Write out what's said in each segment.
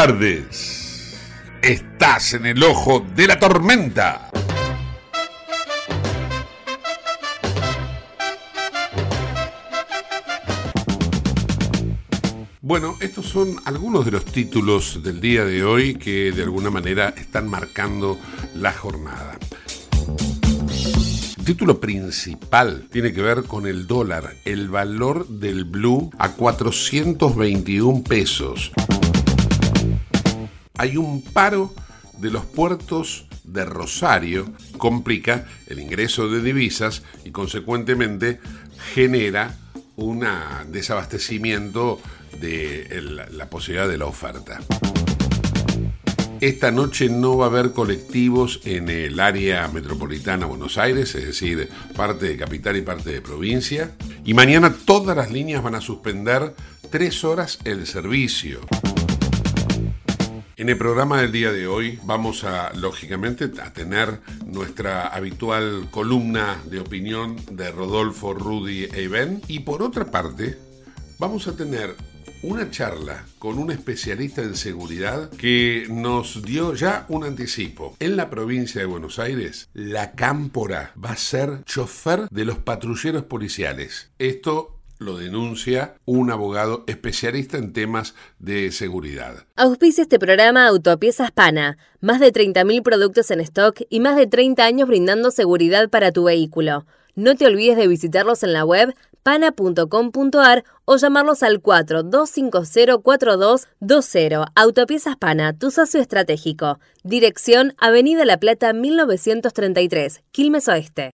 Tardes. Estás en el ojo de la tormenta. Bueno, estos son algunos de los títulos del día de hoy que de alguna manera están marcando la jornada. El título principal tiene que ver con el dólar, el valor del blue a 421 pesos. Hay un paro de los puertos de Rosario, complica el ingreso de divisas y consecuentemente genera un desabastecimiento de la posibilidad de la oferta. Esta noche no va a haber colectivos en el área metropolitana Buenos Aires, es decir, parte de capital y parte de provincia. Y mañana todas las líneas van a suspender tres horas el servicio. En el programa del día de hoy vamos a, lógicamente, a tener nuestra habitual columna de opinión de Rodolfo, Rudy e Iván. Y por otra parte, vamos a tener una charla con un especialista en seguridad que nos dio ya un anticipo. En la provincia de Buenos Aires, la cámpora va a ser chofer de los patrulleros policiales. Esto lo denuncia un abogado especialista en temas de seguridad. Auspicia este programa Autopiezas Pana. Más de 30.000 productos en stock y más de 30 años brindando seguridad para tu vehículo. No te olvides de visitarlos en la web pana.com.ar o llamarlos al 42504220. Autopiezas Pana, tu socio estratégico. Dirección Avenida La Plata 1933, Quilmes Oeste.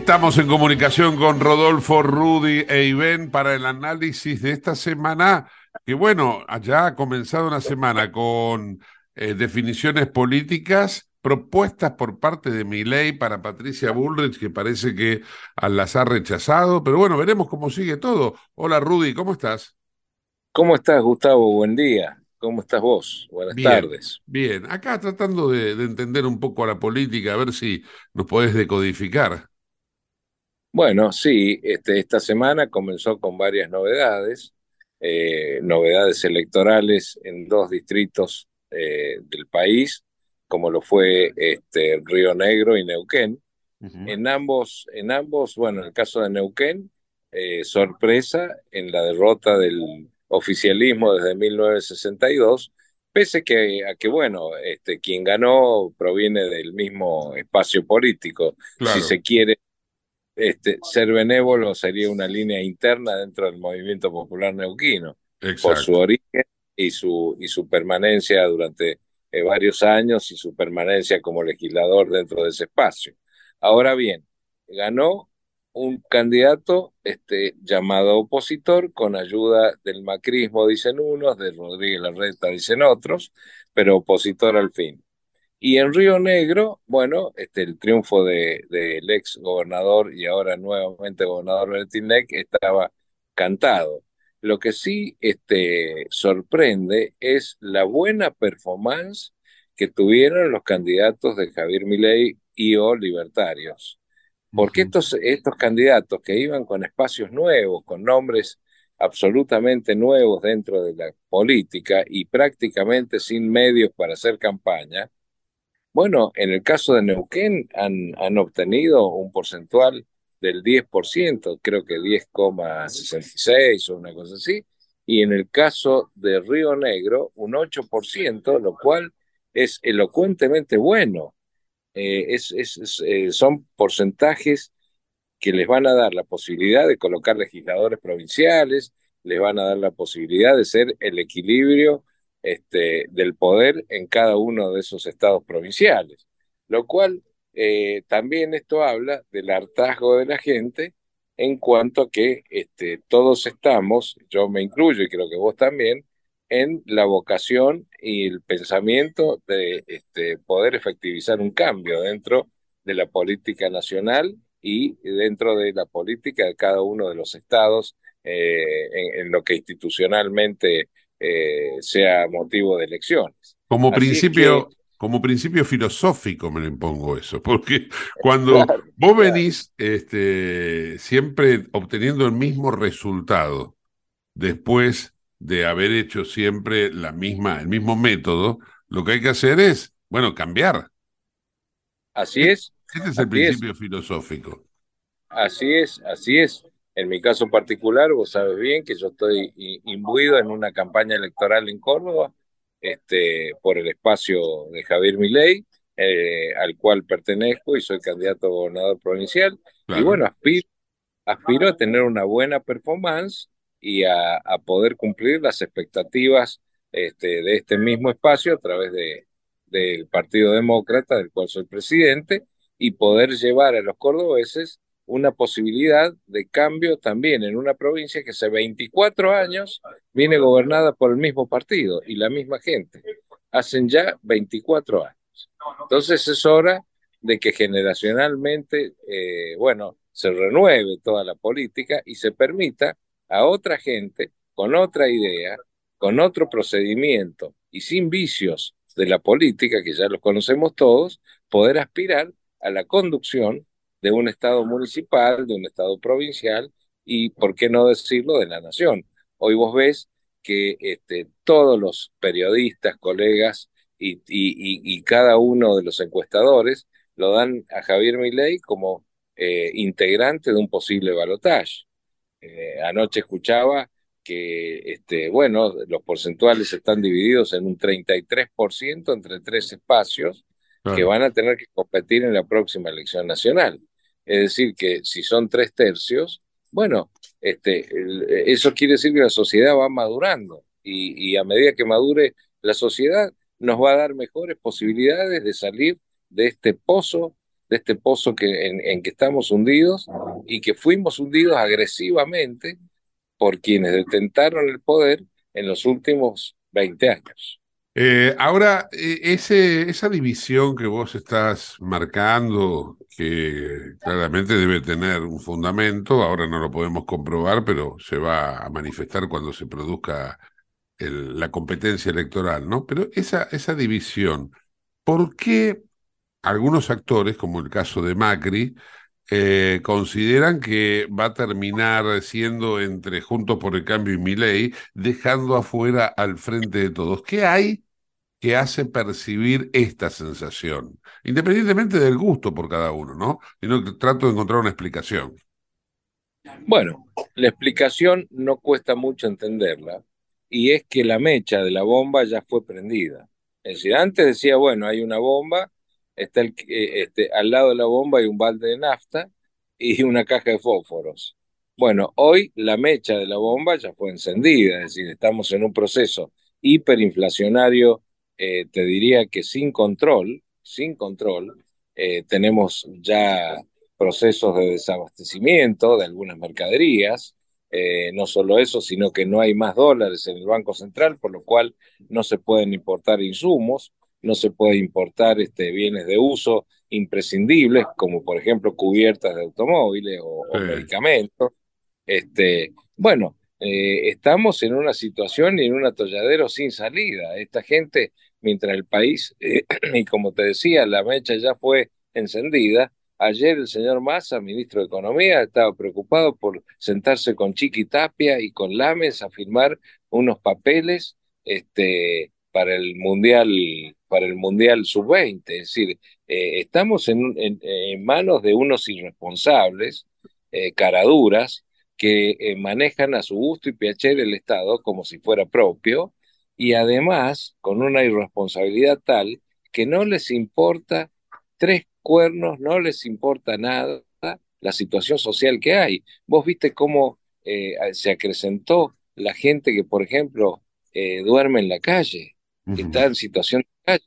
Estamos en comunicación con Rodolfo, Rudy e Ivén para el análisis de esta semana, que bueno, ya ha comenzado una semana con eh, definiciones políticas propuestas por parte de Milei para Patricia Bullrich, que parece que las ha rechazado, pero bueno, veremos cómo sigue todo. Hola Rudy, ¿cómo estás? ¿Cómo estás, Gustavo? Buen día. ¿Cómo estás vos? Buenas Bien. tardes. Bien, acá tratando de, de entender un poco a la política, a ver si nos podés decodificar. Bueno, sí, este, esta semana comenzó con varias novedades, eh, novedades electorales en dos distritos eh, del país, como lo fue este, Río Negro y Neuquén. En ambos, en ambos, bueno, en el caso de Neuquén, eh, sorpresa en la derrota del oficialismo desde 1962, pese que, a que, bueno, este, quien ganó proviene del mismo espacio político, Claro. si se quiere este, ser benévolo sería una línea interna dentro del movimiento popular neuquino, por su origen y su, y su permanencia durante eh, varios años y su permanencia como legislador dentro de ese espacio. Ahora bien, ganó un candidato este, llamado opositor con ayuda del macrismo, dicen unos, de Rodríguez Larreta, dicen otros, pero opositor al fin. Y en Río Negro, bueno, este, el triunfo de- del ex gobernador y ahora nuevamente gobernador Bertín Neck estaba cantado. Lo que sí este, sorprende es la buena performance que tuvieron los candidatos de Javier Milei y o libertarios. Porque estos, estos candidatos que iban con espacios nuevos, con nombres absolutamente nuevos dentro de la política y prácticamente sin medios para hacer campaña, bueno, en el caso de Neuquén han, han obtenido un porcentual del 10%, creo que 10,66 o una cosa así, y en el caso de Río Negro un 8%, lo cual es elocuentemente bueno. Eh, es, es, eh, son porcentajes que les van a dar la posibilidad de colocar legisladores provinciales, les van a dar la posibilidad de ser el equilibrio este, del poder en cada uno de esos estados provinciales, lo cual eh, también esto habla del hartazgo de la gente en cuanto a que este, todos estamos, yo me incluyo y creo que vos también, en la vocación y el pensamiento de este, poder efectivizar un cambio dentro de la política nacional y dentro de la política de cada uno de los estados eh, en, lo que institucionalmente eh, sea motivo de elecciones. Como principio, como principio filosófico me lo impongo eso, porque cuando vos venís este, siempre obteniendo el mismo resultado, después de haber hecho siempre la misma, el mismo método, lo que hay que hacer es, bueno, cambiar. Así es. Este es el principio filosófico. Así es, así es. En mi caso particular, vos sabes bien que yo estoy imbuido en una campaña electoral en Córdoba este, por el espacio de Javier Milei, eh, al cual pertenezco y soy candidato a gobernador provincial. Y bueno, aspiro, aspiro, a tener una buena performance y a, a poder cumplir las expectativas este, de este mismo espacio a través de, del Partido Demócrata, del cual soy presidente, y poder llevar a los cordobeses una posibilidad de cambio también en una provincia que hace 24 años viene gobernada por el mismo partido y la misma gente. Hacen ya 24 años. Entonces es hora de que generacionalmente, eh, bueno, se renueve toda la política y se permita a otra gente con otra idea, con otro procedimiento y sin vicios de la política, que ya los conocemos todos, poder aspirar a la conducción de un Estado municipal, de un Estado provincial y, por qué no decirlo, de la nación. Hoy vos ves que este, todos los periodistas, colegas y, y, cada uno de los encuestadores lo dan a Javier Milei como eh, integrante de un posible balotaje. Eh, anoche escuchaba que, este, bueno, los porcentuales están divididos en un 33% entre tres espacios que van a tener que competir en la próxima elección nacional. Es decir, que si son tres tercios, bueno, este, eso quiere decir que la sociedad va madurando y, a medida que madure la sociedad nos va a dar mejores posibilidades de salir de este pozo, de este pozo que, en, que estamos hundidos y que fuimos hundidos agresivamente por quienes detentaron el poder en los últimos 20 años. Eh, ahora, e, ese, esa división que vos estás marcando, que claramente debe tener un fundamento, ahora no lo podemos comprobar, pero se va a manifestar cuando se produzca la competencia electoral, ¿no? Pero esa, esa división, ¿por qué algunos actores, como el caso de Macri, eh, consideran que va a terminar siendo entre Juntos por el Cambio y Milei, dejando afuera al frente de todos. ¿Qué hay que hace percibir esta sensación? Independientemente del gusto por cada uno, ¿no? Sino trato de encontrar una explicación. Bueno, la explicación no cuesta mucho entenderla, y es que la mecha de la bomba ya fue prendida. Es decir, antes decía, bueno, hay una bomba, está eh, este, al lado de la bomba hay un balde de nafta y una caja de fósforos. Bueno, hoy la mecha de la bomba ya fue encendida, es decir, estamos en un proceso hiperinflacionario, eh, te diría que sin control, sin control, eh, tenemos ya procesos de desabastecimiento de algunas mercaderías, no solo eso, sino que no hay más dólares en el Banco Central, por lo cual no se pueden importar insumos, no se puede importar este, bienes de uso imprescindibles, como por ejemplo cubiertas de automóviles o, medicamentos. Este, bueno, eh, estamos en una situación y en un atolladero sin salida. Esta gente, mientras el país, eh, y como te decía, la mecha ya fue encendida, Ayer el señor Massa, ministro de Economía, estaba preocupado por sentarse con Chiqui Tapia y con Lames a firmar unos papeles este, para el Mundial, para el Mundial Sub-20. Es decir, eh, estamos en, manos de unos irresponsables, eh, caraduras, que manejan a su gusto y piacere el Estado como si fuera propio, y además con una irresponsabilidad tal que no les importa tres cuernos, no les importa nada la situación social que hay. Vos viste cómo eh, se acrecentó la gente que, por ejemplo, eh, duerme en la calle, que está en situación de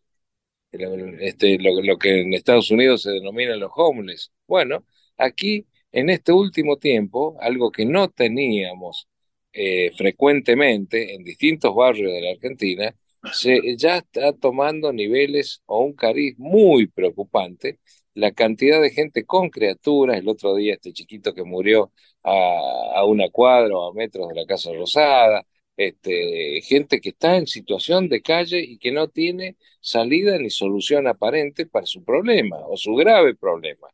calle, este, lo, que en Estados Unidos se denomina los homeless. Bueno, aquí, en este último tiempo, algo que no teníamos eh, frecuentemente en distintos barrios de la Argentina, se, ya está tomando niveles o un cariz muy preocupante la cantidad de gente con criaturas, el otro día este chiquito que murió a, una cuadra o a metros de la Casa Rosada, este, gente que está en situación de calle y que no tiene salida ni solución aparente para su problema o su grave problema.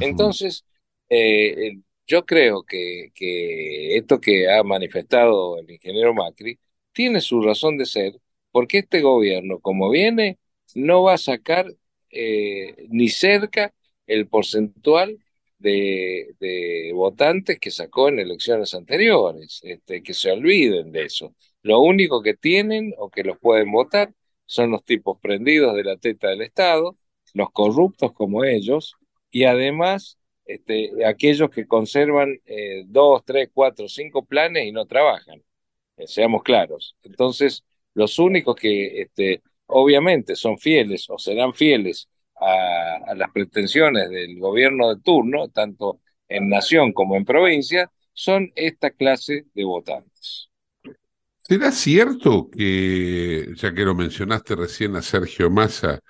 Entonces, eh, yo creo que, que esto que ha manifestado el ingeniero Macri tiene su razón de ser porque este gobierno, como viene, no va a sacar eh, ni cerca el porcentual de, de, votantes que sacó en elecciones anteriores, este, que se olviden de eso. Lo único que tienen o que los pueden votar son los tipos prendidos de la teta del Estado, los corruptos como ellos, y además este, aquellos que conservan eh, dos, tres, cuatro, cinco planes y no trabajan. Eh, seamos claros. Entonces, los únicos que este, obviamente son fieles o serán fieles a, las pretensiones del gobierno de turno, tanto en nación como en provincia, son esta clase de votantes. ¿Será cierto que, ya que lo mencionaste recién a Sergio Massa,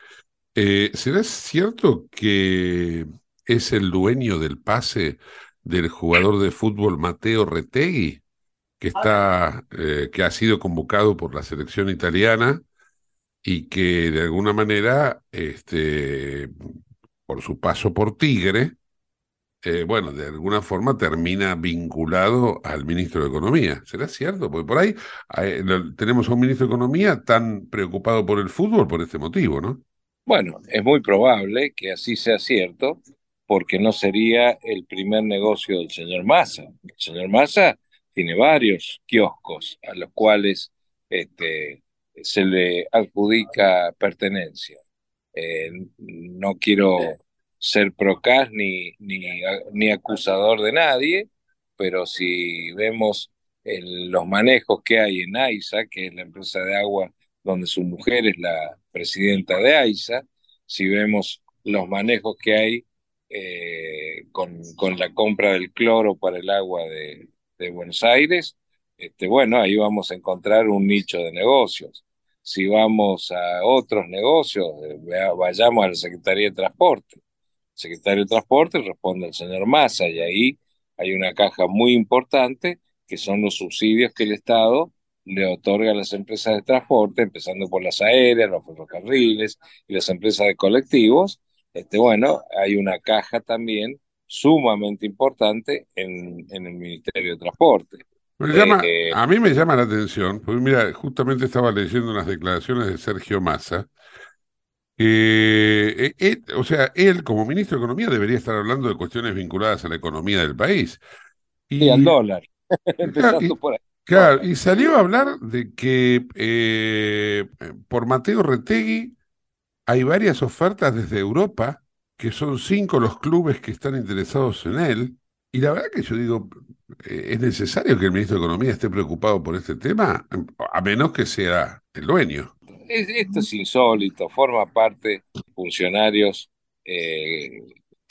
eh, ¿será cierto que es el dueño del pase del jugador de fútbol Mateo Retegui? que está, eh, que ha sido convocado por la selección italiana y que de alguna manera, este, por su paso por Tigre, eh, bueno, de alguna forma termina vinculado al ministro de Economía. ¿Será cierto? Porque por ahí eh, tenemos a un ministro de Economía tan preocupado por el fútbol por este motivo, ¿no? Bueno, es muy probable que así sea cierto, porque no sería el primer negocio del señor Massa. El señor Massa tiene varios kioscos a los cuales este, se le adjudica pertenencia. Eh, no quiero ser procas ni, ni, ni, acusador de nadie, pero si vemos los manejos que hay en AISA, que es la empresa de agua donde su mujer es la presidenta de AISA, si vemos los manejos que hay eh, con, la compra del cloro para el agua de, Buenos Aires, este, bueno, ahí vamos a encontrar un nicho de negocios. Si vamos a otros negocios, eh, vayamos a la Secretaría de Transporte. El secretario de Transporte responde el señor Massa y ahí hay una caja muy importante que son los subsidios que el Estado le otorga a las empresas de transporte, empezando por las aéreas, los ferrocarriles y las empresas de colectivos. Este, bueno, hay una caja también sumamente importante en, en el Ministerio de Transporte. Eh, a mí me llama la atención, porque mira, justamente estaba leyendo unas declaraciones de Sergio Massa, que, eh, o sea, él como ministro de Economía debería estar hablando de cuestiones vinculadas a la economía del país. Y, al dólar. Claro, y salió a hablar de que eh, por Mateo Retegui hay varias ofertas desde Europa que son cinco los clubes que están interesados en él. Y la verdad que yo digo, eh, ¿es necesario que el ministro de Economía esté preocupado por este tema? A menos que sea el dueño. Esto es insólito, forma parte de funcionarios eh,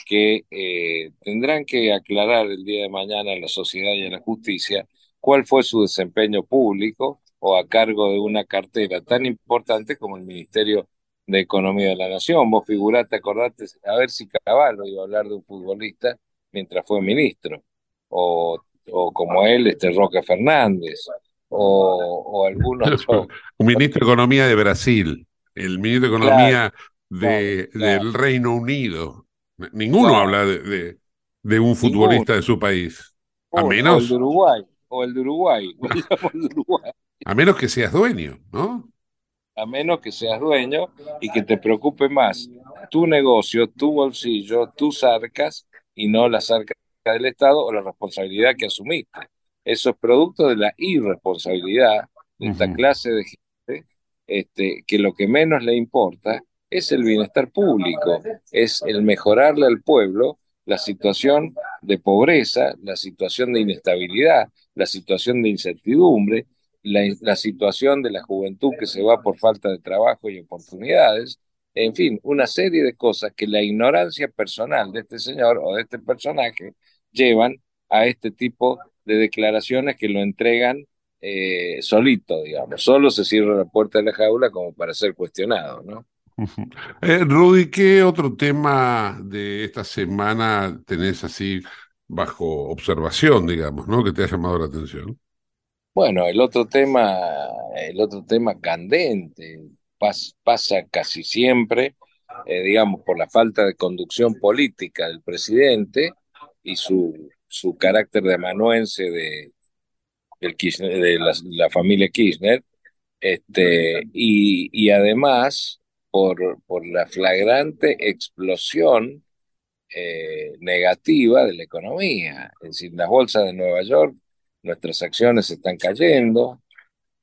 que eh, tendrán que aclarar el día de mañana a la sociedad y a la justicia cuál fue su desempeño público o a cargo de una cartera tan importante como el Ministerio de Economía de la Nación. Vos figuraste, acordate, a ver si Caballo iba a hablar de un futbolista mientras fue ministro, o, o como él, este Roque Fernández, o, o algunos Un ministro de Economía de Brasil, el ministro de Economía de, del Reino Unido. Ninguno habla de, de, un futbolista de su país. A menos. O el de Uruguay. O el de Uruguay. A menos que seas dueño, ¿no? A menos que seas dueño y que te preocupe más tu negocio, tu bolsillo, tus arcas y no las arcas del Estado o la responsabilidad que asumiste. Eso es producto de la irresponsabilidad de esta clase de gente este, que lo que menos le importa es el bienestar público, es el mejorarle al pueblo la situación de pobreza, la situación de inestabilidad, la situación de incertidumbre, la, situación de la juventud que se va por falta de trabajo y oportunidades, en fin, una serie de cosas que la ignorancia personal de este señor o de este personaje llevan a este tipo de declaraciones que lo entregan eh, solito, digamos. Solo se cierra la puerta de la jaula como para ser cuestionado, ¿no? Eh, Rudy, ¿qué otro tema de esta semana tenés así bajo observación, digamos, ¿no? Que te ha llamado la atención. Bueno, el otro tema, el otro tema candente, pasa casi siempre, eh, digamos, por la falta de conducción política del presidente y su, su carácter de amanuense de, de la, familia Kirchner, este, y, y además por, por la flagrante explosión eh, negativa de la economía. Es decir, las bolsas de Nueva York, nuestras acciones están cayendo,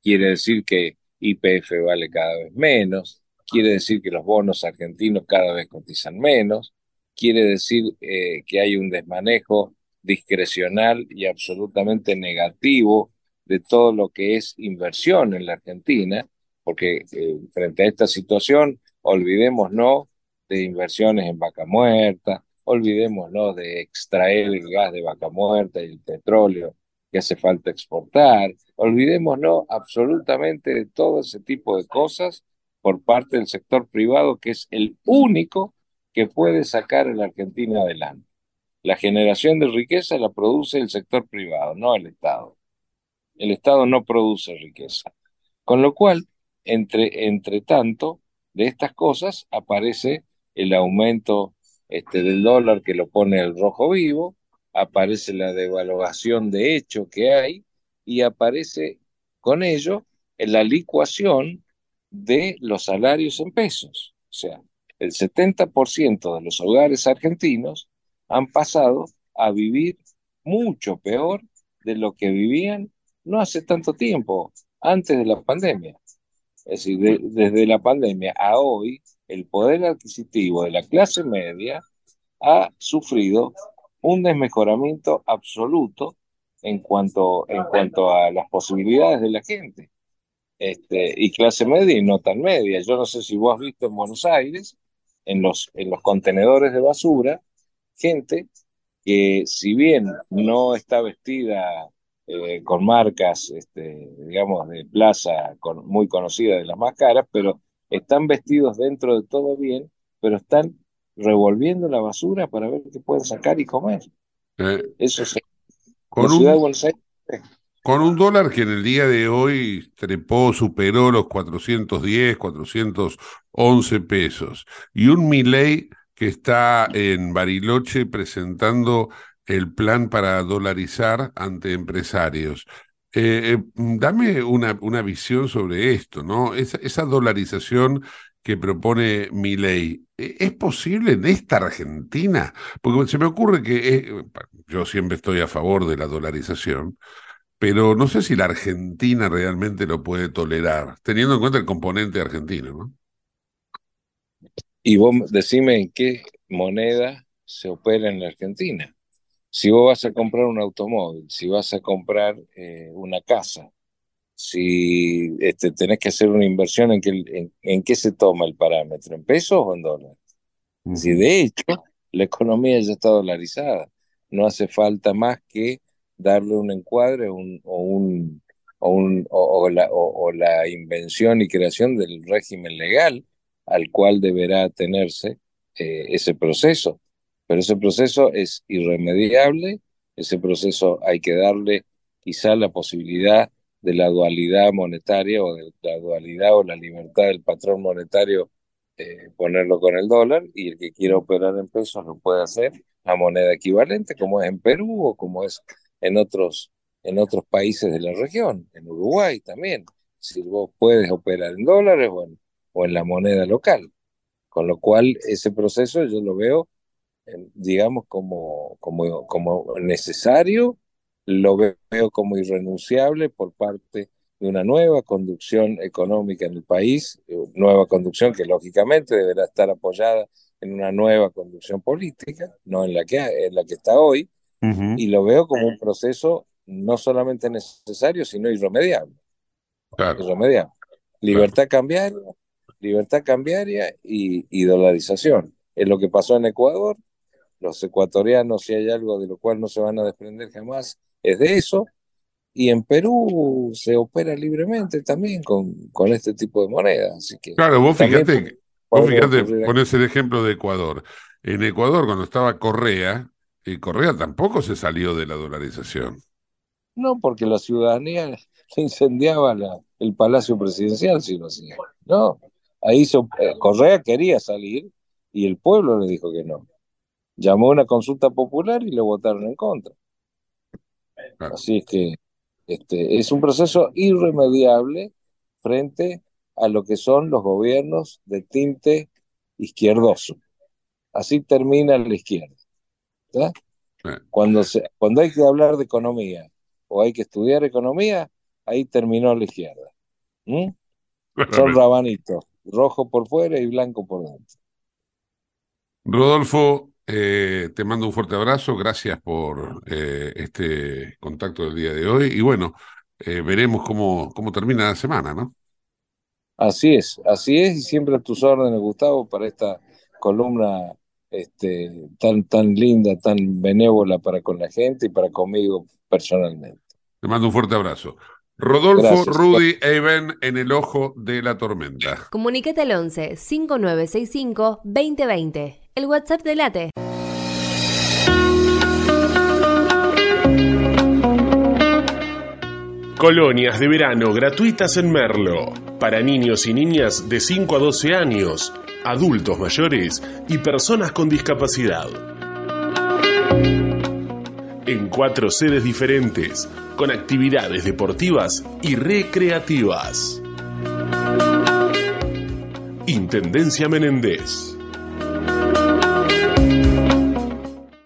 quiere decir que IPF vale cada vez menos, quiere decir que los bonos argentinos cada vez cotizan menos, quiere decir eh, que hay un desmanejo discrecional y absolutamente negativo de todo lo que es inversión en la Argentina, porque eh, frente a esta situación, olvidémonos de inversiones en vaca muerta, olvidémonos de extraer el gas de vaca muerta y el petróleo que hace falta exportar, olvidémonos absolutamente de todo ese tipo de cosas por parte del sector privado, que es el único que puede sacar a la Argentina adelante. La generación de riqueza la produce el sector privado, no el Estado. El Estado no produce riqueza. Con lo cual, entre, entre tanto, de estas cosas aparece el aumento este, del dólar que lo pone el rojo vivo, aparece la devaluación de hecho que hay y aparece con ello la licuación de los salarios en pesos. O sea, el 70% de los hogares argentinos han pasado a vivir mucho peor de lo que vivían no hace tanto tiempo, antes de la pandemia. Es decir, desde la pandemia a hoy, el poder adquisitivo de la clase media ha sufrido un desmejoramiento absoluto en cuanto, en cuanto a las posibilidades de la gente. Este, y clase media y no tan media. Yo no sé si vos has visto en Buenos Aires, en los, en los contenedores de basura, gente que si bien no está vestida eh, con marcas, este, digamos, de plaza muy conocidas de las más caras, pero están vestidos dentro de todo bien, pero están revolviendo la basura para ver qué pueden sacar y comer. Eh, Eso es. Con la ciudad de Buenos Aires. Con un dólar que en el día de hoy trepó, superó los 410, 411 pesos. Y un Milei que está en Bariloche presentando el plan para dolarizar ante empresarios. Eh, eh, dame una, una, visión sobre esto, ¿no? Esa, esa dolarización que propone mi ley, ¿e, ¿es posible en esta Argentina? Porque se me ocurre que eh, yo siempre estoy a favor de la dolarización, pero no sé si la Argentina realmente lo puede tolerar, teniendo en cuenta el componente argentino, ¿no? Y vos decime en qué moneda se opera en la Argentina si vos vas a comprar un automóvil, si vas a comprar eh, una casa, si este, tenés que hacer una inversión, ¿en qué, en, qué se toma el parámetro? ¿En pesos o en dólares? Si de hecho la economía ya está dolarizada, no hace falta más que darle un encuadre un, o, un, o, un, o, la, o, la, invención y creación del régimen legal al cual deberá tenerse eh, ese proceso. Pero ese proceso es irremediable, ese proceso hay que darle quizá la posibilidad de la dualidad monetaria o de la dualidad o la libertad del patrón monetario eh, ponerlo con el dólar y el que quiera operar en pesos lo puede hacer a moneda equivalente, como es en Perú o como es en otros, en otros países de la región, en Uruguay también. Si vos puedes operar en dólares o en, o en la moneda local. Con lo cual, ese proceso yo lo veo, digamos, como, como, como necesario, lo veo como irrenunciable por parte de una nueva conducción económica en el país, nueva conducción que lógicamente deberá estar apoyada en una nueva conducción política, no en la que, en la que está hoy, y lo veo como un proceso no solamente necesario, sino irremediable. Irremediable. Libertad cambiaria, libertad cambiaria y, y dolarización. Es lo que pasó en Ecuador. Los ecuatorianos, si hay algo de lo cual no se van a desprender jamás, es de eso. Y en Perú se opera libremente también con, con este tipo de monedas. Así que claro, vos fíjate, vos fíjate, ponés el ejemplo de Ecuador. En Ecuador, cuando estaba Correa, y Correa tampoco se salió de la dolarización. No, porque la ciudadanía incendiaba la, el palacio presidencial si lo hacía. No, ahí eh, Correa quería salir y el pueblo le dijo que no. Llamó a una consulta popular y le votaron en contra. Así es que este, es un proceso irremediable frente a lo que son los gobiernos de tinte izquierdoso. Así termina la izquierda. Cuando, se, cuando hay que hablar de economía o hay que estudiar economía, ahí terminó la izquierda. Son rabanitos, rojo por fuera y blanco por dentro. Rodolfo, eh, te mando un fuerte abrazo, gracias por eh, este contacto del día de hoy y bueno, eh, veremos cómo, cómo termina la semana, ¿no? Así es, así es y siempre a tus órdenes, Gustavo, para esta columna este, tan, tan linda, tan benévola para con la gente y para conmigo personalmente. Te mando un fuerte abrazo. Rodolfo, Rudy Even en el ojo de la tormenta. Comunicate al 11 5965 2020. El WhatsApp de Late. Colonias de verano gratuitas en Merlo. Para niños y niñas de 5 a 12 años, adultos mayores y personas con discapacidad. En cuatro sedes diferentes, con actividades deportivas y recreativas. Intendencia Menéndez.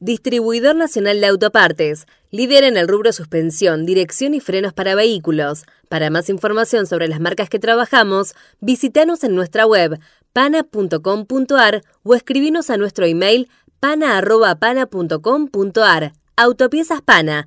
Distribuidor Nacional de Autopartes, líder en el rubro suspensión, dirección y frenos para vehículos. Para más información sobre las marcas que trabajamos, visítanos en nuestra web pana.com.ar o escribinos a nuestro email pana.pana.com.ar. Autopiezas Pana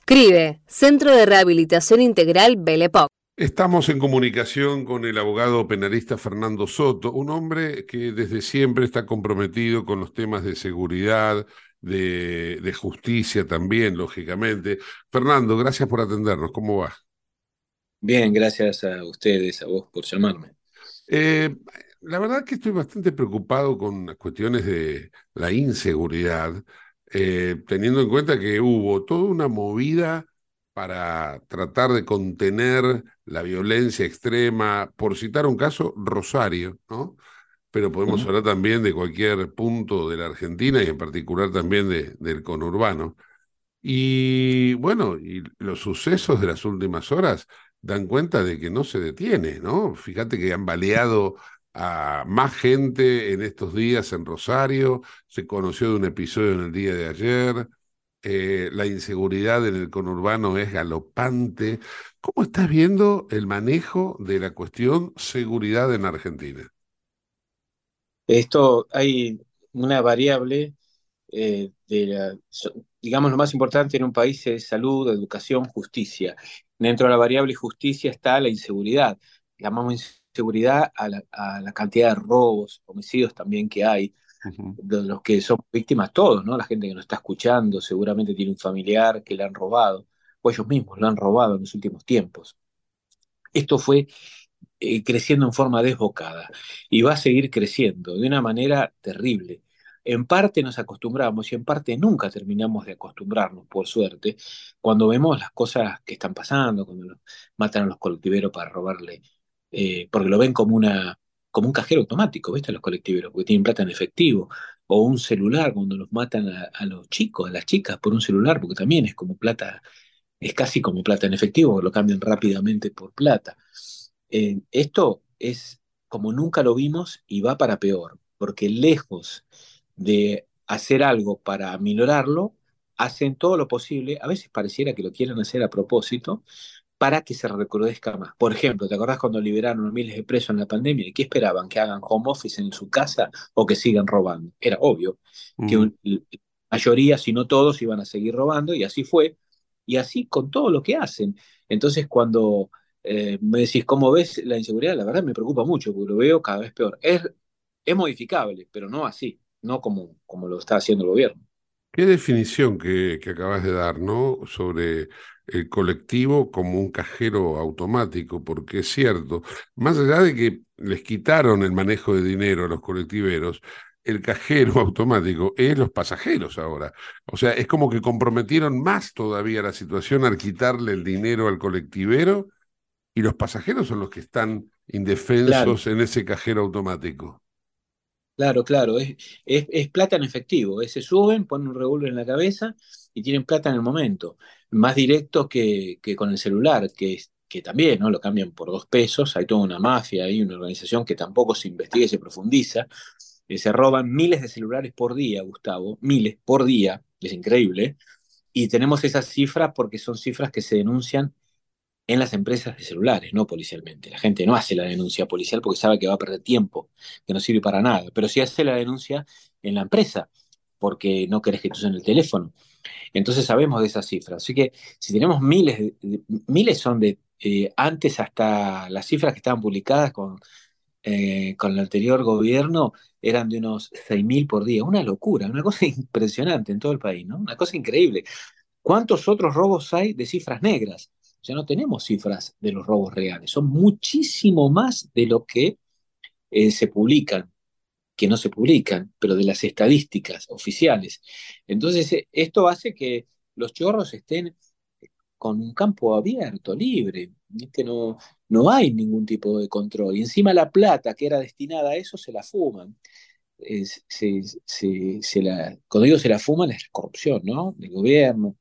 CRIBE, Centro de Rehabilitación Integral Belepoc. Estamos en comunicación con el abogado penalista Fernando Soto, un hombre que desde siempre está comprometido con los temas de seguridad, de, de justicia también, lógicamente. Fernando, gracias por atendernos. ¿Cómo va? Bien, gracias a ustedes, a vos por llamarme. Eh, la verdad que estoy bastante preocupado con las cuestiones de la inseguridad, eh, teniendo en cuenta que hubo toda una movida para tratar de contener la violencia extrema, por citar un caso, Rosario, ¿no? Pero podemos hablar también de cualquier punto de la Argentina y en particular también de, del conurbano. Y bueno, y los sucesos de las últimas horas dan cuenta de que no se detiene, ¿no? Fíjate que han baleado a más gente en estos días en Rosario, se conoció de un episodio en el día de ayer, eh, la inseguridad en el conurbano es galopante. ¿Cómo estás viendo el manejo de la cuestión seguridad en Argentina? Esto hay una variable eh, de la, digamos, lo más importante en un país es salud, educación, justicia. Dentro de la variable justicia está la inseguridad. Llamamos a la, a la cantidad de robos, homicidios también que hay, de los que son víctimas todos, ¿no? La gente que nos está escuchando seguramente tiene un familiar que le han robado, o ellos mismos lo han robado en los últimos tiempos. Esto fue eh, creciendo en forma desbocada y va a seguir creciendo de una manera terrible. En parte nos acostumbramos y en parte nunca terminamos de acostumbrarnos, por suerte, cuando vemos las cosas que están pasando, cuando matan a los colectiveros para robarle, eh, porque lo ven como una como un cajero automático, ¿viste? Los colectiveros, porque tienen plata en efectivo, o un celular cuando los matan a, los chicos, a las chicas por un celular, porque también es como plata, es casi como plata en efectivo, lo cambian rápidamente por plata. Eh, esto es como nunca lo vimos y va para peor, porque lejos de hacer algo para minorarlo, hacen todo lo posible, a veces pareciera que lo quieren hacer a propósito, para que se recrudezca más. Por ejemplo, ¿te acordás cuando liberaron a miles de presos en la pandemia? ¿Y qué esperaban? ¿Que hagan home office en su casa o que sigan robando? Era obvio que la mayoría, si no todos, iban a seguir robando y así fue. Y así con todo lo que hacen. Entonces, cuando eh, me decís, ¿cómo ves la inseguridad? La verdad me preocupa mucho porque lo veo cada vez peor. Es, es modificable, pero no así, no como, como lo está haciendo el gobierno. Qué definición que, que acabas de dar, ¿no? Sobre el colectivo como un cajero automático, porque es cierto, más allá de que les quitaron el manejo de dinero a los colectiveros, el cajero automático es los pasajeros ahora. O sea, es como que comprometieron más todavía la situación al quitarle el dinero al colectivero y los pasajeros son los que están indefensos en ese cajero automático. Claro, claro, es, es, plata en efectivo, se suben, ponen un revólver en la cabeza y tienen plata en el momento más directo que, que con el celular, que, que también ¿no? lo cambian por dos pesos, hay toda una mafia, hay una organización que tampoco se investiga y se profundiza, eh, se roban miles de celulares por día, Gustavo, miles por día, es increíble, y tenemos esas cifras porque son cifras que se denuncian en las empresas de celulares, no policialmente. La gente no hace la denuncia policial porque sabe que va a perder tiempo, que no sirve para nada, pero sí hace la denuncia en la empresa porque no querés que te usen el teléfono. Entonces sabemos de esas cifras. Así que si tenemos miles, miles son de, eh, antes hasta las cifras que estaban publicadas con, eh, con el anterior gobierno eran de unos 6.000 por día. Una locura, una cosa impresionante en todo el país, ¿no? Una cosa increíble. ¿Cuántos otros robos hay de cifras negras? Ya no tenemos cifras de los robos reales, son muchísimo más de lo que eh, se publican que no se publican, pero de las estadísticas oficiales. Entonces, eh, esto hace que los chorros estén con un campo abierto, libre. No, no hay ningún tipo de control. Y encima la plata que era destinada a eso se la fuman. se, se, se la, cuando digo se la fuman es corrupción, ¿no? Del gobierno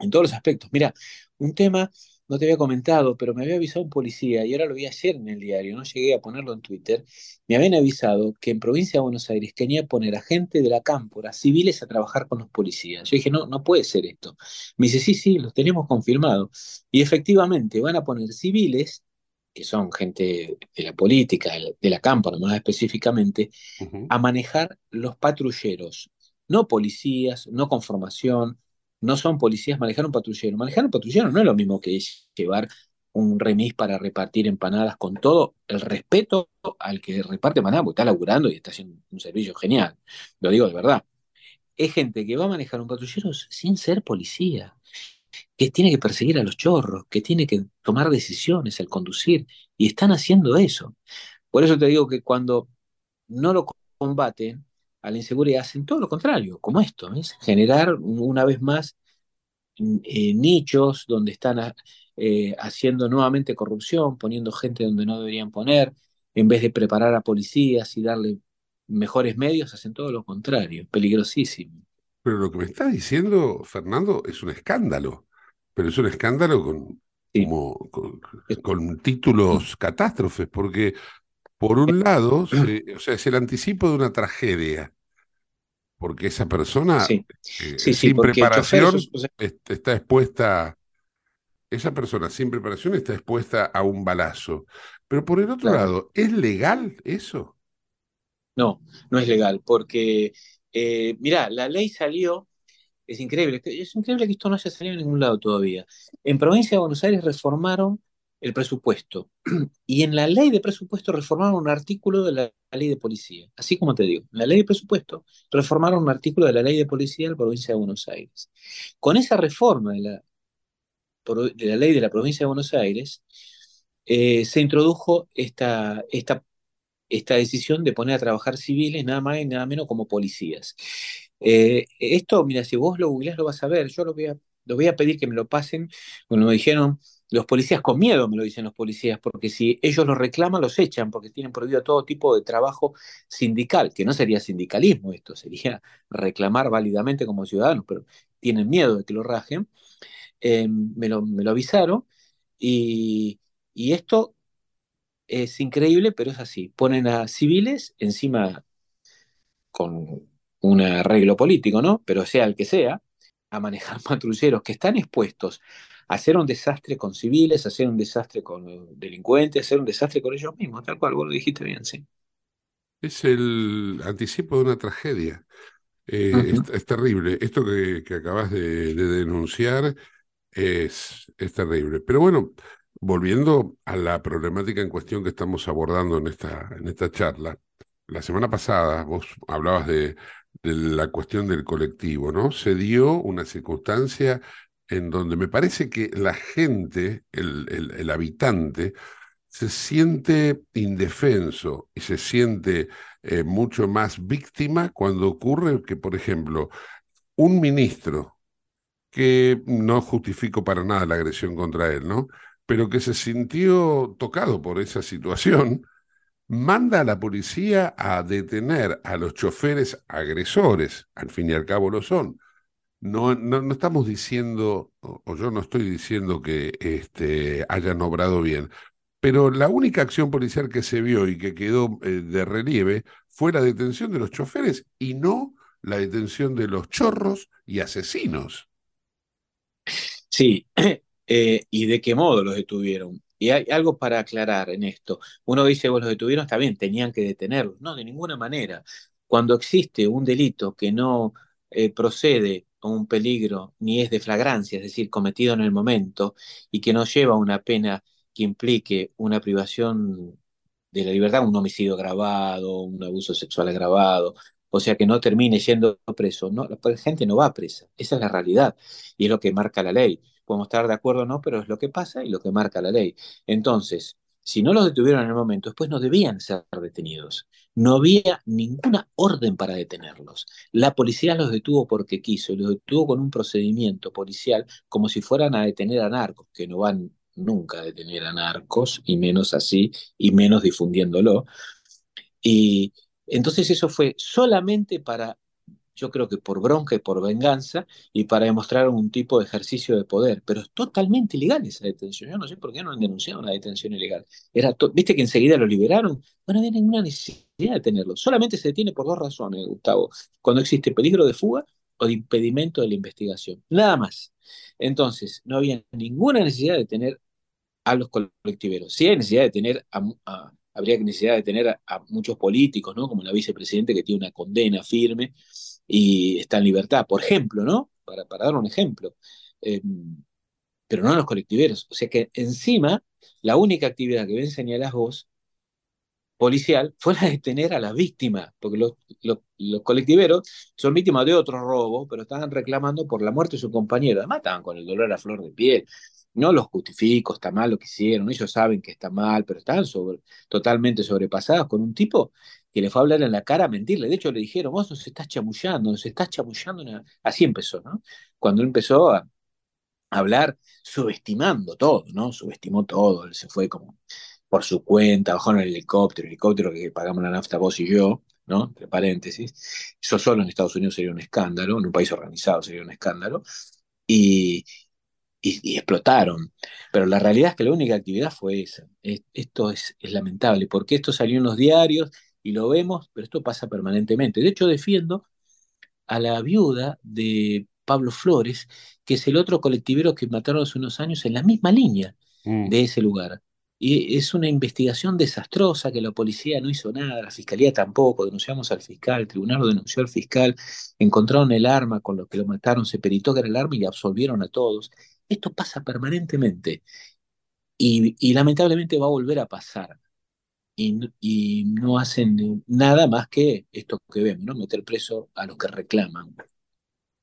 en todos los aspectos. Mira, un tema, no te había comentado, pero me había avisado un policía y ahora lo vi ayer en el diario, no llegué a ponerlo en Twitter, me habían avisado que en provincia de Buenos Aires quería poner a gente de la cámpora, civiles, a trabajar con los policías. Yo dije, no, no puede ser esto. Me dice, sí, sí, los tenemos confirmado. Y efectivamente van a poner civiles que son gente de la política, de la cámpora más específicamente, a manejar los patrulleros, no policías, no con formación, no son policías, manejar un patrullero. Manejar un patrullero no es lo mismo que llevar un remis para repartir empanadas con todo el respeto al que reparte empanadas, porque está laburando y está haciendo un servicio genial. Lo digo de verdad. Es gente que va a manejar un patrullero sin ser policía, que tiene que perseguir a los chorros, que tiene que tomar decisiones al conducir, y están haciendo eso. Por eso te digo que cuando no lo combaten, a la inseguridad hacen todo lo contrario, como esto, es generar una vez más eh, nichos donde están eh, haciendo nuevamente corrupción, poniendo gente donde no deberían poner, en vez de preparar a policías y darle mejores medios, hacen todo lo contrario, peligrosísimo. Pero lo que me está diciendo, Fernando, es un escándalo, pero es un escándalo con, como, con, títulos catástrofes, porque por un lado, o sea, es el anticipo de una tragedia, porque esa persona eh, sin preparación está expuesta, esa persona sin preparación está expuesta a un balazo. Pero por el otro lado, ¿es legal eso? No, no es legal, porque, eh, mirá, la ley salió, es increíble, es increíble que esto no haya salido en ningún lado todavía. En provincia de Buenos Aires reformaron el presupuesto. Y en la ley de presupuesto reformaron un artículo de la ley de policía. Así como te digo, en la ley de presupuesto reformaron un artículo de la ley de policía de la provincia de Buenos Aires. Con esa reforma de la, de la ley de la provincia de Buenos Aires, eh, se introdujo esta, esta, esta decisión de poner a trabajar civiles nada más y nada menos como policías. Eh, esto, mira, si vos lo googleás lo vas a ver, yo lo voy a, lo voy a pedir que me lo pasen, cuando me dijeron los policías con miedo, me lo dicen los policías, porque si ellos los reclaman, los echan, porque tienen prohibido todo tipo de trabajo sindical, que no sería sindicalismo esto, sería reclamar válidamente como ciudadanos, pero tienen miedo de que lo rajen. Eh, me, lo, avisaron y, y esto es increíble, pero es así. Ponen a civiles encima con un arreglo político, ¿no? Pero sea el que sea, a manejar patrulleros que están expuestos hacer un desastre con civiles, hacer un desastre con delincuentes, hacer un desastre con ellos mismos, tal cual, vos lo dijiste bien, sí. Es el anticipo de una tragedia. Eh, es, terrible. Esto que, que acabas de, denunciar es, es terrible. Pero bueno, volviendo a la problemática en cuestión que estamos abordando en esta, en esta charla, la semana pasada vos hablabas de, de la cuestión del colectivo, ¿no? Se dio una circunstancia en donde me parece que la gente, el, el, habitante, se siente indefenso y se siente eh, mucho más víctima cuando ocurre que, por ejemplo, un ministro, que no justifico para nada la agresión contra él, ¿no? Pero que se sintió tocado por esa situación, manda a la policía a detener a los choferes agresores, al fin y al cabo lo son, no, no, estamos diciendo, o, yo no estoy diciendo que este, hayan obrado bien, pero la única acción policial que se vio y que quedó eh, de relieve fue la detención de los choferes y no la detención de los chorros y asesinos. Sí, eh, ¿y de qué modo los detuvieron? Y hay algo para aclarar en esto. Uno dice, vos los detuvieron, está bien, tenían que detenerlos. No, de ninguna manera. Cuando existe un delito que no eh, procede un peligro ni es de flagrancia, es decir, cometido en el momento, y que no lleva una pena que implique una privación de la libertad, un homicidio agravado, un abuso sexual agravado, o sea, que no termine yendo preso. No, la gente no va presa, esa es la realidad, y es lo que marca la ley. Podemos estar de acuerdo o no, pero es lo que pasa y lo que marca la ley. Entonces, si no los detuvieron en el momento, después no debían ser detenidos. No había ninguna orden para detenerlos. La policía los detuvo porque quiso, los detuvo con un procedimiento policial como si fueran a detener a narcos, que no van nunca a detener a narcos, y menos así, y menos difundiéndolo. Y entonces eso fue solamente para yo creo que por bronca y por venganza y para demostrar un tipo de ejercicio de poder. Pero es totalmente ilegal esa detención. Yo no sé por qué no han denunciado una detención ilegal. Era ¿Viste que enseguida lo liberaron? No había ninguna necesidad de tenerlo. Solamente se detiene por dos razones, Gustavo. Cuando existe peligro de fuga o de impedimento de la investigación. Nada más. Entonces, no había ninguna necesidad de tener a los colectiveros. Sí hay necesidad de tener a, habría necesidad de tener a, muchos políticos, ¿no? Como la vicepresidente que tiene una condena firme y está en libertad, por ejemplo, ¿no? Para, para dar un ejemplo. Em, pero no a los colectiveros. O sea que encima, la única actividad que ven señalás vos, policial, fue la de detener a la víctima, porque los, los, colectiveros son víctimas de otro robo, pero estaban reclamando por la muerte de su compañero. Además estaban con el dolor a flor de piel. No los justifico, está mal lo que hicieron, ellos saben que está mal, pero sobre, totalmente sobrepasados con un tipo que le fue a hablar en la cara a mentirle. De hecho, le dijeron, vos nos estás chamullando, nos estás chamullando. Así empezó, ¿no? Cuando él empezó a hablar subestimando todo, ¿no? Subestimó todo, él se fue como por su cuenta, bajó en el helicóptero, el helicóptero que pagamos la nafta vos y yo, ¿no? Entre paréntesis. Eso solo en Estados Unidos sería un escándalo, en un país organizado sería un escándalo. Y, y, explotaron. Pero la realidad es que la única actividad fue esa. esto es, es, lamentable, porque esto salió en los diarios y lo vemos, pero esto pasa permanentemente. De hecho, defiendo a la viuda de Pablo Flores, que es el otro colectivero que mataron hace unos años en la misma línea mm. de ese lugar. Y es una investigación desastrosa que la policía no hizo nada, la fiscalía tampoco, denunciamos al fiscal, el tribunal lo denunció al fiscal, encontraron el arma con lo que lo mataron, se peritó que era el arma y absolvieron a todos. Esto pasa permanentemente y, lamentablemente va a volver a pasar. Y, no hacen nada más que esto que vemos, ¿no? meter preso a los que reclaman.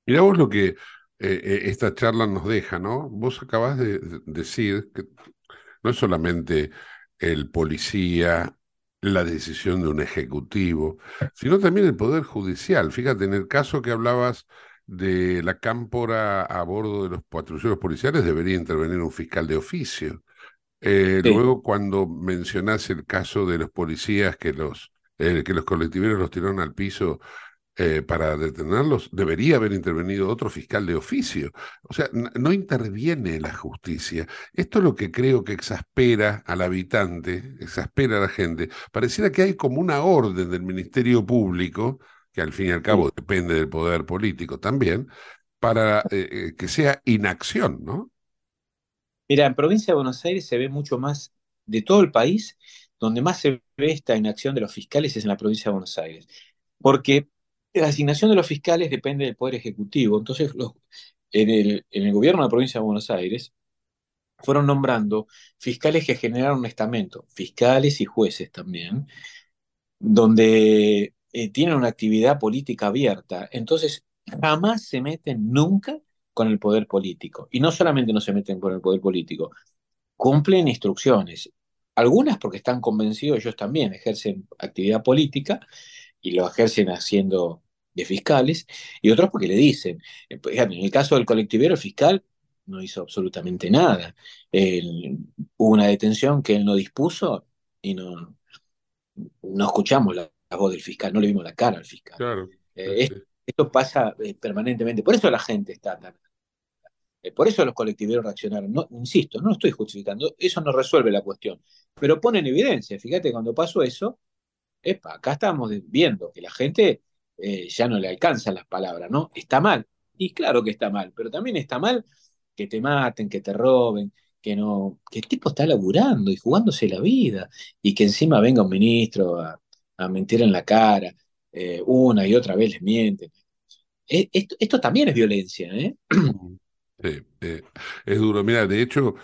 Mirá vos lo que eh, eh, esta charla nos deja, ¿no? Vos acabás de decir que no es solamente el policía, la decisión de un ejecutivo, sino también el Poder Judicial. Fíjate, en el caso que hablabas de la cámpora a bordo de los patrulleros policiales debería intervenir un fiscal de oficio. Eh, luego, cuando mencionás el caso de los policías que los, eh, que los colectiveros los tiraron al piso eh, para detenerlos, debería haber intervenido otro fiscal de oficio. O sea, no interviene la justicia. Esto es lo que creo que exaspera al habitante, exaspera a la gente. Pareciera que hay como una orden del Ministerio Público que al fin y al cabo depende del poder político también, para eh, eh, que sea inacción, ¿no? Mira, en provincia de Buenos Aires se ve mucho más de todo el país, donde más se ve esta inacción de los fiscales es en la provincia de Buenos Aires, porque la asignación de los fiscales depende del Poder Ejecutivo, entonces los, en, el, gobierno de la provincia de Buenos Aires fueron nombrando fiscales que generaron un estamento, fiscales y jueces también, donde eh, tienen una actividad política abierta, entonces jamás se meten nunca con el poder político. Y no solamente no se meten con el poder político, cumplen instrucciones. Algunas porque están convencidos, ellos también ejercen actividad política y lo ejercen haciendo de fiscales, y otros porque le dicen. Eh, en el caso del colectivero, el fiscal no hizo absolutamente nada. hubo una detención que él no dispuso y no, no escuchamos la, la voz del fiscal, no le vimos la cara al fiscal. Claro. Eh, esto, pasa eh, permanentemente. Por eso la gente está tan. Eh, por eso los colectiveros reaccionaron. No, insisto, no estoy justificando, eso no resuelve la cuestión. Pero pone en evidencia, fíjate, cuando pasó eso, epa, acá estamos viendo que la gente ya no le alcanzan las palabras, ¿no? Está mal. Y claro que está mal, pero también está mal que te maten, que te roben, que no, que el tipo está laburando y jugándose la vida, y que encima venga un ministro a, a mentir en la cara, eh, una y otra vez les mienten. Eh, esto, también es violencia, ¿eh? Sí, es duro. Mira, de hecho,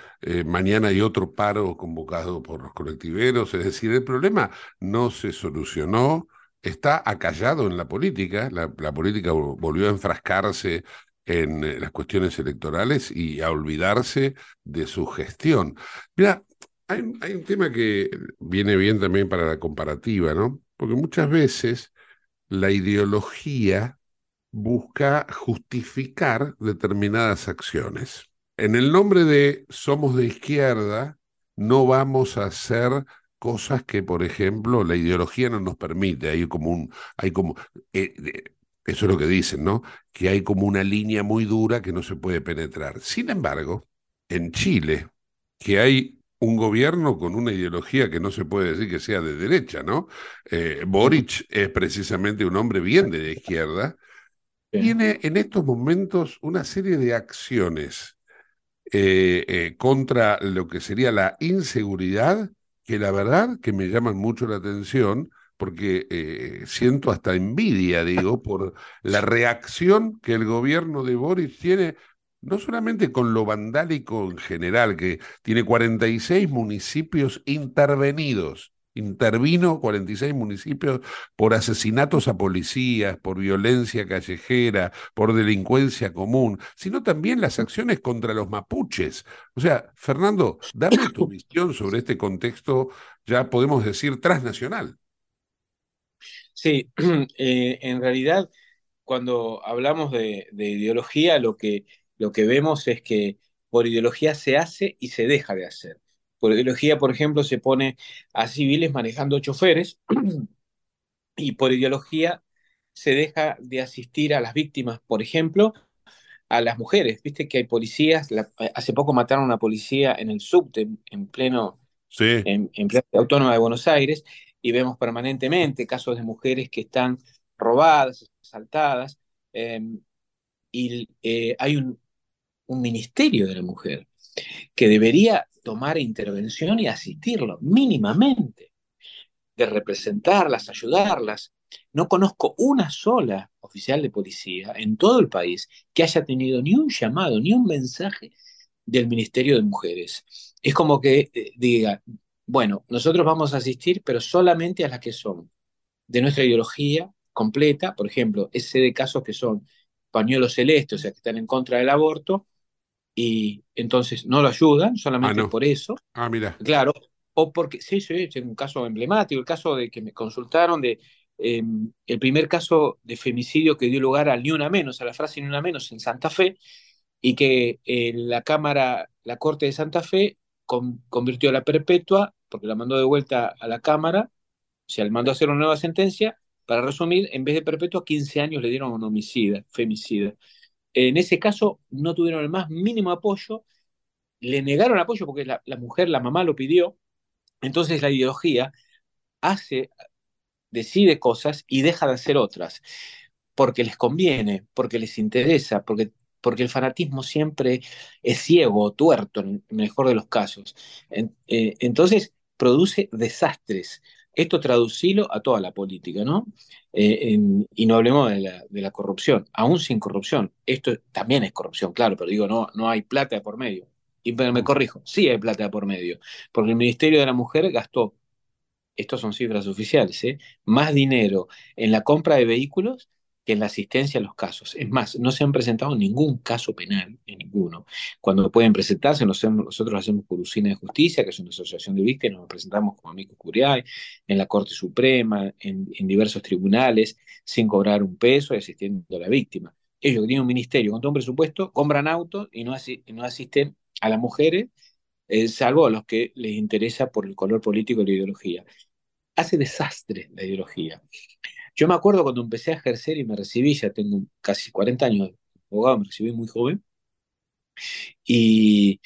mañana hay otro paro convocado por los colectiveros, es decir, el problema no se solucionó, está acallado en la política, la, política volvió a enfrascarse en las cuestiones electorales y a olvidarse de su gestión. Mira, hay, un tema que viene bien también para la comparativa, ¿no? Porque muchas veces la ideología busca justificar determinadas acciones. En el nombre de somos de izquierda, no vamos a hacer cosas que, por ejemplo, la ideología no nos permite. Hay como un, hay como, eh, Eso es lo que dicen, ¿no? Que hay como una línea muy dura que no se puede penetrar. Sin embargo, en Chile, que hay un gobierno con una ideología que no se puede decir que sea de derecha, ¿no? Eh, Boric es precisamente un hombre bien de la izquierda, tiene en estos momentos una serie de acciones eh, eh, contra lo que sería la inseguridad, que la verdad que me llaman mucho la atención, porque eh, siento hasta envidia, digo, por la reacción que el gobierno de Boris tiene, no solamente con lo vandálico en general, que tiene 46 municipios intervenidos intervino 46 municipios por asesinatos a policías, por violencia callejera, por delincuencia común, sino también las acciones contra los mapuches. O sea, Fernando, dame tu visión sobre este contexto, ya podemos decir, transnacional. Sí, eh, en realidad, cuando hablamos de, ideología, lo que, lo que vemos es que por ideología se hace y se deja de hacer. Por ideología, por ejemplo, se pone a civiles manejando choferes y por ideología se deja de asistir a las víctimas, por ejemplo, a las mujeres. Viste que hay policías, hace poco mataron a una policía en el subte, en pleno, en, en Autónoma de Buenos Aires, y vemos permanentemente casos de mujeres que están robadas, asaltadas, em, y eh, hay un, un ministerio de la mujer que debería tomar intervención y asistirlo mínimamente, de representarlas, ayudarlas. No conozco una sola oficial de policía en todo el país que haya tenido ni un llamado, ni un mensaje del Ministerio de Mujeres. Es como que eh, diga, bueno, nosotros vamos a asistir, pero solamente a las que son de nuestra ideología completa, por ejemplo, ese de casos que son pañuelos celestes, o sea, que están en contra del aborto, y entonces no lo ayudan solamente ah, por eso. Ah, mira. Claro, o porque, sí, sí, es un caso emblemático, el caso de que me consultaron de em, el primer caso de femicidio que dio lugar al ni una menos, a la frase ni una menos en Santa Fe, y que eh, la Cámara, la Corte de Santa Fe convirtió la perpetua, porque la mandó de vuelta a la Cámara, o sea, le mandó a hacer una nueva sentencia, para resumir, en vez de perpetua, 15 años le dieron un homicida, femicida. En ese caso no tuvieron el más mínimo apoyo, le negaron apoyo porque la, mujer, la mamá lo pidió, entonces la ideología hace, decide cosas y deja de hacer otras, porque les conviene, porque les interesa, porque, porque el fanatismo siempre es ciego, tuerto, en el mejor de los casos. Eh, entonces produce desastres. Esto traducilo a toda la política, ¿no? Eh, y no hablemos de la, de la, corrupción, aún sin corrupción. Esto también es corrupción, claro, pero digo, no, no hay plata por medio. Y me, me corrijo, sí hay plata por medio, porque el Ministerio de la Mujer gastó, estos son cifras oficiales, ¿eh? más dinero en la compra de vehículos que en la asistencia a los casos. Es más, no se han presentado ningún caso penal, en ninguno. Cuando pueden presentarse, nosotros hacemos por usina de justicia, que es una asociación de víctimas, nos presentamos como amigos curiae, en la Corte Suprema, en, diversos tribunales, sin cobrar un peso y asistiendo a la víctima. Ellos que tienen un ministerio con todo un presupuesto, compran autos y no, asisten a las mujeres, eh, salvo a los que les interesa por el color político y la ideología. Hace desastre la ideología. Yo me acuerdo cuando empecé a ejercer y me recibí, ya tengo casi 40 años de abogado, me recibí muy joven, y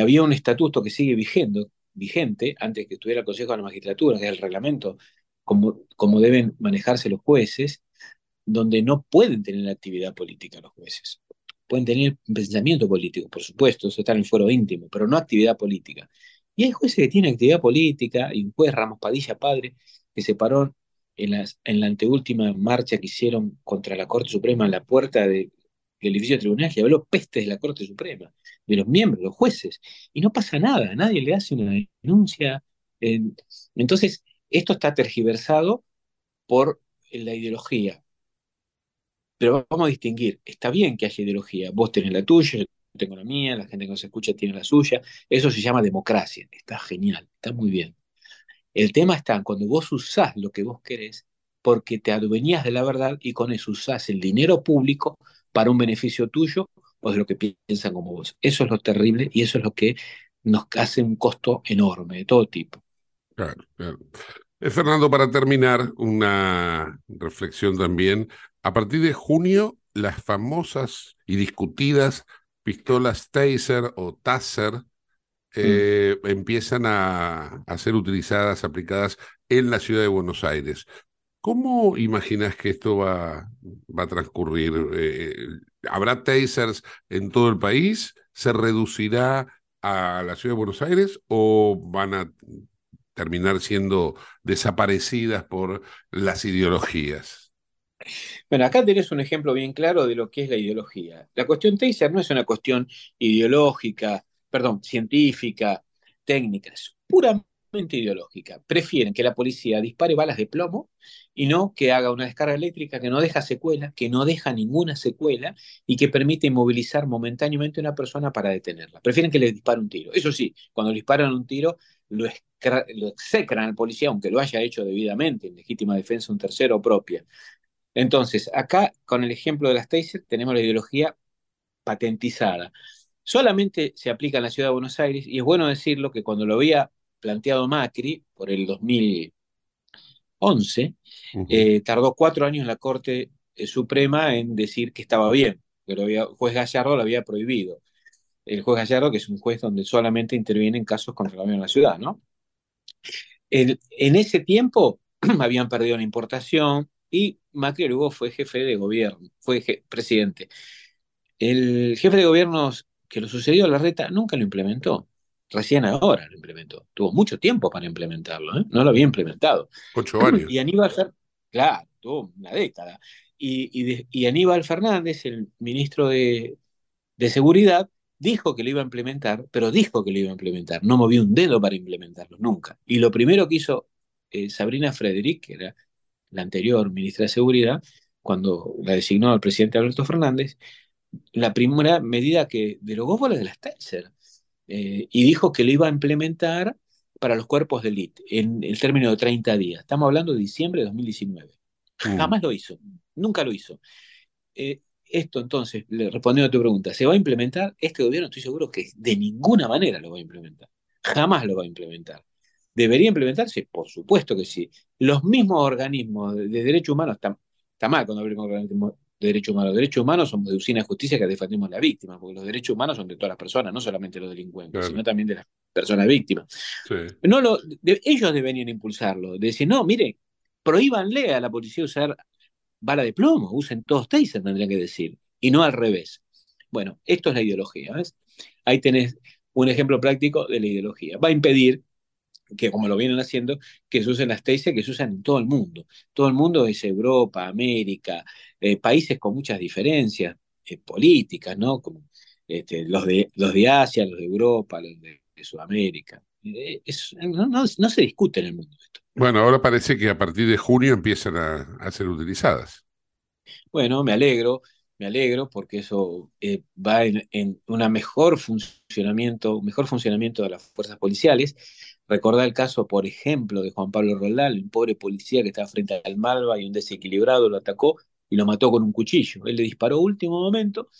había un estatuto que sigue vigendo, vigente, antes que estuviera el Consejo de la Magistratura, que es el reglamento, como, como deben manejarse los jueces, donde no pueden tener actividad política los jueces. Pueden tener pensamiento político, por supuesto, eso está en el foro íntimo, pero no actividad política. Y hay jueces que tienen actividad política, y un juez Ramos Padilla, padre, que se paró en, la anteúltima marcha que hicieron contra la Corte Suprema en la puerta del edificio tribunal, que habló peste de la Corte Suprema, de los miembros, los jueces, y no pasa nada, nadie le hace una denuncia. entonces, esto está tergiversado por la ideología. Pero vamos a distinguir, está bien que haya ideología, vos tenés la tuya, yo tengo la mía, la gente que nos escucha tiene la suya, eso se llama democracia, está genial, está muy bien. El tema está cuando vos usás lo que vos querés porque te adueñás de la verdad y con eso usás el dinero público para un beneficio tuyo o de lo que piensan como vos. Eso es lo terrible y eso es lo que nos hace un costo enorme de todo tipo. Claro, claro. Eh, Fernando, para terminar, una reflexión también. A partir de junio, las famosas y discutidas pistolas Taser o Taser eh, empiezan a, a, ser utilizadas, aplicadas en la ciudad de Buenos Aires. ¿Cómo imaginas que esto va, va a transcurrir? Eh, ¿Habrá tasers en todo el país? ¿Se reducirá a la ciudad de Buenos Aires o van a terminar siendo desaparecidas por las ideologías? Bueno, acá tenés un ejemplo bien claro de lo que es la ideología. La cuestión taser no es una cuestión ideológica, perdón, científica, técnica, es puramente ideológica. Prefieren que la policía dispare balas de plomo y no que haga una descarga eléctrica que no deja secuela, que no deja ninguna secuela y que permite inmovilizar momentáneamente a una persona para detenerla. Prefieren que le dispare un tiro. Eso sí, cuando le disparan un tiro, lo, lo execran al policía, aunque lo haya hecho debidamente, en legítima defensa un tercero propia. Entonces, acá, con el ejemplo de las Taser, tenemos la ideología patentizada. Solamente se aplica en la ciudad de Buenos Aires, y es bueno decirlo que cuando lo había planteado Macri por el 2011, uh -huh. eh, tardó cuatro años la Corte Suprema en decir que estaba bien, pero el juez Gallardo lo había prohibido. El juez Gallardo, que es un juez donde solamente interviene en casos contra la en la ciudad, ¿no? El, en ese tiempo habían perdido la importación y Macri luego fue jefe de gobierno, fue je presidente. El jefe de gobierno que lo sucedió a la reta nunca lo implementó recién ahora lo implementó. Tuvo mucho tiempo para implementarlo, ¿eh? no lo había implementado. Ocho años. Y Aníbal, claro, tuvo una década. Y, y, de, y Aníbal Fernández, el ministro de, de, Seguridad, dijo que lo iba a implementar, pero dijo que lo iba a implementar. No movió un dedo para implementarlo, nunca. Y lo primero que hizo eh, Sabrina Frederick, que era la anterior ministra de Seguridad, cuando la designó al presidente Alberto Fernández, la primera medida que derogó fue la de las Taser eh, y dijo que lo iba a implementar para los cuerpos de élite en el término de 30 días. Estamos hablando de diciembre de 2019. Mm. Jamás lo hizo, nunca lo hizo. Eh, esto entonces, respondiendo a tu pregunta, ¿se va a implementar? Este gobierno estoy seguro que de ninguna manera lo va a implementar. Jamás lo va a implementar. ¿Debería implementarse? Por supuesto que sí. Los mismos organismos de, de derechos humanos, está, está mal cuando hablamos de organismos de derechos humanos. Los derechos humanos somos de usina justicia que defendemos a la víctima, porque los derechos humanos son de todas las personas, no solamente los delincuentes, claro. sino también de las personas víctimas. Sí. No lo, de, ellos deberían impulsarlo, de decir, no, mire, prohíbanle a la policía usar bala de plomo, usen todos taser, tendría que decir, y no al revés. Bueno, esto es la ideología, ¿ves? Ahí tenés un ejemplo práctico de la ideología. Va a impedir que como lo vienen haciendo, que se usen las taser que se usan en todo el mundo. Todo el mundo es Europa, América, eh, países con muchas diferencias eh, políticas, ¿no? Como este, los, de, los de Asia, los de Europa, los de, de Sudamérica. Eh, es, no, no, no, se discute en el mundo esto. Bueno, ahora parece que a partir de junio empiezan a, a ser utilizadas. Bueno, me alegro, me alegro porque eso eh, va en, en un mejor funcionamiento, mejor funcionamiento de las fuerzas policiales. Recordar el caso, por ejemplo, de Juan Pablo Roldán, un pobre policía que estaba frente al Malva y un desequilibrado lo atacó y lo mató con un cuchillo. Él le disparó último momento,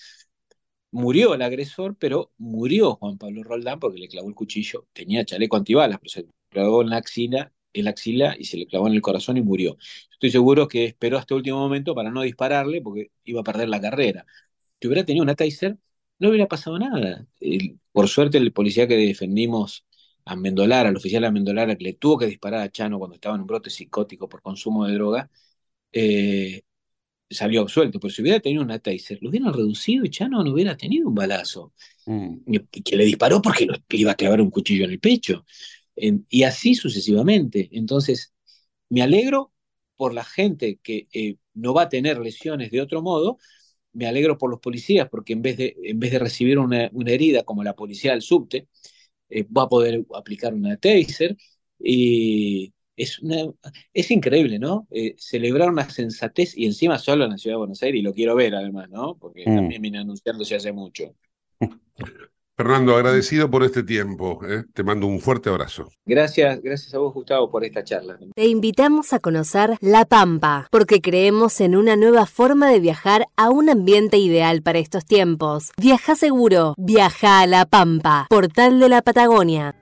murió el agresor, pero murió Juan Pablo Roldán porque le clavó el cuchillo. Tenía chaleco antibalas, pero se le clavó en la axila, en la axila y se le clavó en el corazón y murió. Estoy seguro que esperó hasta el último momento para no dispararle porque iba a perder la carrera. Si hubiera tenido una taser, no hubiera pasado nada. Por suerte, el policía que defendimos a Mendolara, al oficial a Mendolara, que le tuvo que disparar a Chano cuando estaba en un brote psicótico por consumo de droga, eh, salió absuelto. Pero si hubiera tenido una taser, lo hubieran reducido y Chano no hubiera tenido un balazo. Mm. Que le disparó porque le iba a clavar un cuchillo en el pecho. En, y así sucesivamente. Entonces, me alegro por la gente que eh, no va a tener lesiones de otro modo, me alegro por los policías, porque en vez de, en vez de recibir una, una herida como la policía del subte, eh, va a poder aplicar una taser y es, una, es increíble, ¿no? Eh, celebrar una sensatez y encima solo en la ciudad de Buenos Aires y lo quiero ver además, ¿no? Porque mm. también viene anunciándose hace mucho. Fernando, agradecido por este tiempo. ¿eh? Te mando un fuerte abrazo. Gracias, gracias a vos, Gustavo, por esta charla. Te invitamos a conocer La Pampa, porque creemos en una nueva forma de viajar a un ambiente ideal para estos tiempos. Viaja seguro, viaja a La Pampa, portal de la Patagonia.